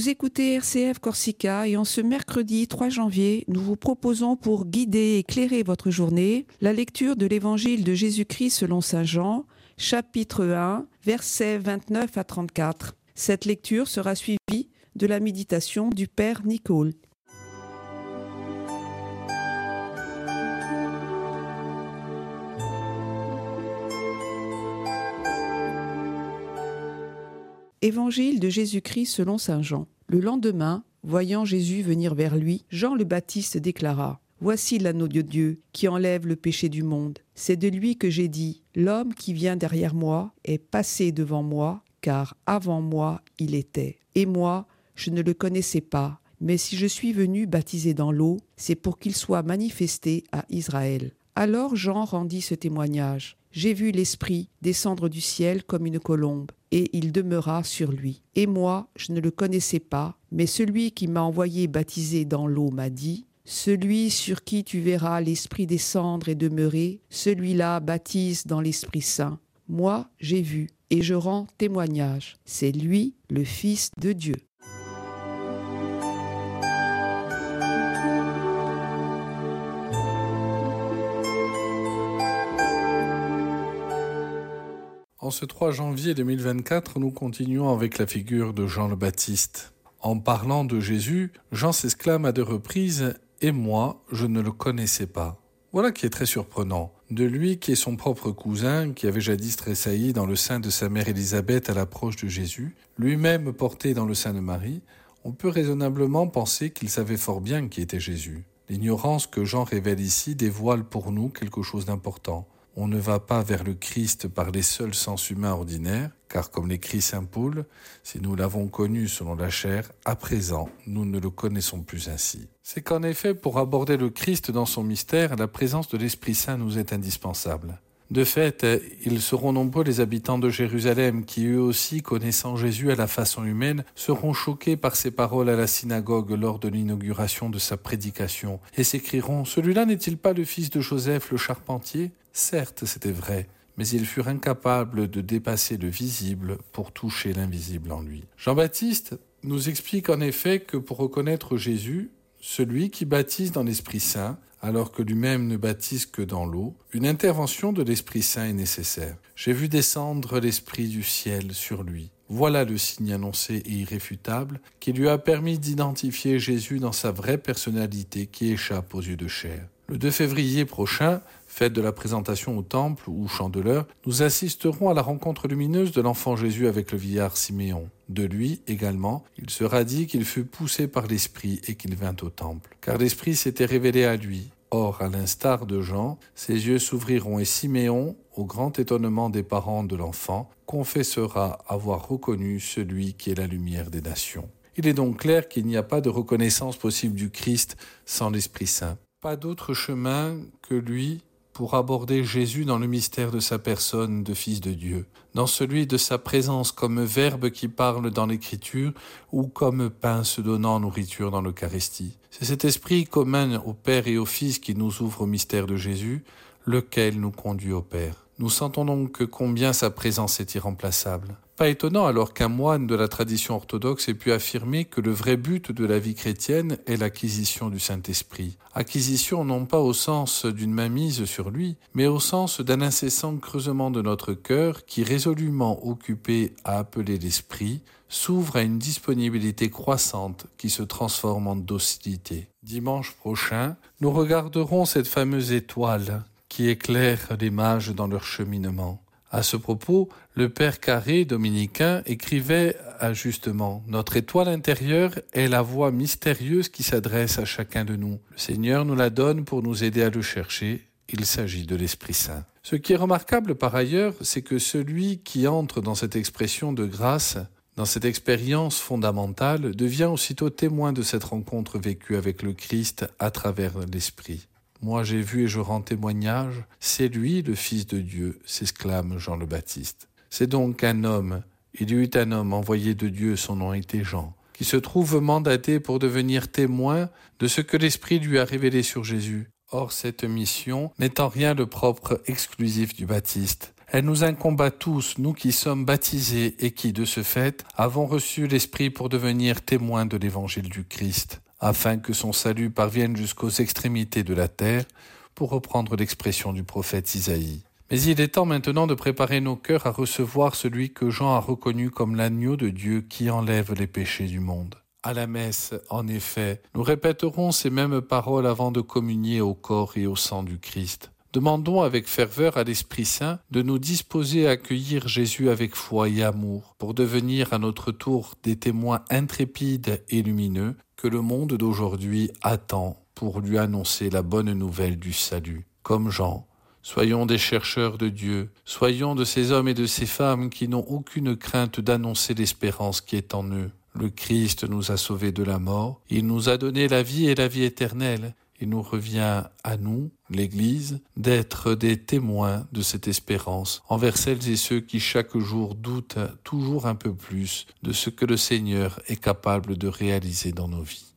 Vous écoutez RCF Corsica et en ce mercredi 3 janvier, nous vous proposons pour guider et éclairer votre journée la lecture de l'évangile de Jésus-Christ selon Saint Jean, chapitre 1, versets 29 à 34. Cette lecture sera suivie de la méditation du Père Nicole. Évangile de Jésus-Christ selon Saint Jean. Le lendemain, voyant Jésus venir vers lui, Jean le Baptiste déclara Voici l'anneau de Dieu qui enlève le péché du monde. C'est de lui que j'ai dit L'homme qui vient derrière moi est passé devant moi, car avant moi il était. Et moi, je ne le connaissais pas. Mais si je suis venu baptiser dans l'eau, c'est pour qu'il soit manifesté à Israël. Alors Jean rendit ce témoignage. J'ai vu l'Esprit descendre du ciel comme une colombe et il demeura sur lui. Et moi, je ne le connaissais pas, mais celui qui m'a envoyé baptiser dans l'eau m'a dit, Celui sur qui tu verras l'Esprit descendre et demeurer, celui-là baptise dans l'Esprit Saint. Moi, j'ai vu, et je rends témoignage. C'est lui, le Fils de Dieu. En ce 3 janvier 2024, nous continuons avec la figure de Jean le Baptiste. En parlant de Jésus, Jean s'exclame à deux reprises Et moi, je ne le connaissais pas. Voilà qui est très surprenant. De lui qui est son propre cousin, qui avait jadis tressailli dans le sein de sa mère Élisabeth à l'approche de Jésus, lui-même porté dans le sein de Marie, on peut raisonnablement penser qu'il savait fort bien qui était Jésus. L'ignorance que Jean révèle ici dévoile pour nous quelque chose d'important on ne va pas vers le Christ par les seuls sens humains ordinaires, car comme l'écrit Saint Paul, si nous l'avons connu selon la chair, à présent nous ne le connaissons plus ainsi. C'est qu'en effet, pour aborder le Christ dans son mystère, la présence de l'Esprit Saint nous est indispensable. De fait, ils seront nombreux les habitants de Jérusalem qui, eux aussi, connaissant Jésus à la façon humaine, seront choqués par ses paroles à la synagogue lors de l'inauguration de sa prédication, et s'écrieront Celui-là n'est-il pas le fils de Joseph le charpentier? Certes, c'était vrai, mais ils furent incapables de dépasser le visible pour toucher l'invisible en lui. Jean-Baptiste nous explique en effet que pour reconnaître Jésus, celui qui baptise dans l'Esprit Saint, alors que lui-même ne baptise que dans l'eau, une intervention de l'Esprit Saint est nécessaire. J'ai vu descendre l'Esprit du ciel sur lui. Voilà le signe annoncé et irréfutable qui lui a permis d'identifier Jésus dans sa vraie personnalité qui échappe aux yeux de chair. Le 2 février prochain, fête de la présentation au temple ou chandeleur, nous assisterons à la rencontre lumineuse de l'enfant Jésus avec le vieillard Siméon. De lui également, il sera dit qu'il fut poussé par l'Esprit et qu'il vint au temple. Car l'Esprit s'était révélé à lui. Or, à l'instar de Jean, ses yeux s'ouvriront et Siméon, au grand étonnement des parents de l'enfant, confessera avoir reconnu celui qui est la lumière des nations. Il est donc clair qu'il n'y a pas de reconnaissance possible du Christ sans l'Esprit Saint. Pas d'autre chemin que lui pour aborder Jésus dans le mystère de sa personne de Fils de Dieu, dans celui de sa présence comme Verbe qui parle dans l'Écriture ou comme pain se donnant nourriture dans l'Eucharistie. C'est cet esprit commun au Père et au Fils qui nous ouvre au mystère de Jésus, lequel nous conduit au Père. Nous sentons donc combien sa présence est irremplaçable. Pas étonnant alors qu'un moine de la tradition orthodoxe ait pu affirmer que le vrai but de la vie chrétienne est l'acquisition du Saint-Esprit. Acquisition non pas au sens d'une mainmise sur lui, mais au sens d'un incessant creusement de notre cœur qui, résolument occupé à appeler l'Esprit, s'ouvre à une disponibilité croissante qui se transforme en docilité. Dimanche prochain, nous regarderons cette fameuse étoile qui éclaire les mages dans leur cheminement. À ce propos, le père Carré dominicain écrivait justement Notre étoile intérieure est la voix mystérieuse qui s'adresse à chacun de nous. Le Seigneur nous la donne pour nous aider à le chercher. Il s'agit de l'Esprit Saint. Ce qui est remarquable par ailleurs, c'est que celui qui entre dans cette expression de grâce, dans cette expérience fondamentale, devient aussitôt témoin de cette rencontre vécue avec le Christ à travers l'Esprit. Moi j'ai vu et je rends témoignage, c'est lui le Fils de Dieu, s'exclame Jean le Baptiste. C'est donc un homme, il y eut un homme envoyé de Dieu, son nom était Jean, qui se trouve mandaté pour devenir témoin de ce que l'Esprit lui a révélé sur Jésus. Or cette mission n'est en rien le propre exclusif du Baptiste. Elle nous incombe à tous, nous qui sommes baptisés et qui, de ce fait, avons reçu l'Esprit pour devenir témoins de l'Évangile du Christ, afin que son salut parvienne jusqu'aux extrémités de la terre, pour reprendre l'expression du prophète Isaïe. Mais il est temps maintenant de préparer nos cœurs à recevoir celui que Jean a reconnu comme l'agneau de Dieu qui enlève les péchés du monde. À la messe, en effet, nous répéterons ces mêmes paroles avant de communier au corps et au sang du Christ. Demandons avec ferveur à l'Esprit Saint de nous disposer à accueillir Jésus avec foi et amour, pour devenir à notre tour des témoins intrépides et lumineux que le monde d'aujourd'hui attend pour lui annoncer la bonne nouvelle du salut. Comme Jean, Soyons des chercheurs de Dieu, soyons de ces hommes et de ces femmes qui n'ont aucune crainte d'annoncer l'espérance qui est en eux. Le Christ nous a sauvés de la mort, il nous a donné la vie et la vie éternelle. Il nous revient à nous, l'Église, d'être des témoins de cette espérance envers celles et ceux qui chaque jour doutent toujours un peu plus de ce que le Seigneur est capable de réaliser dans nos vies.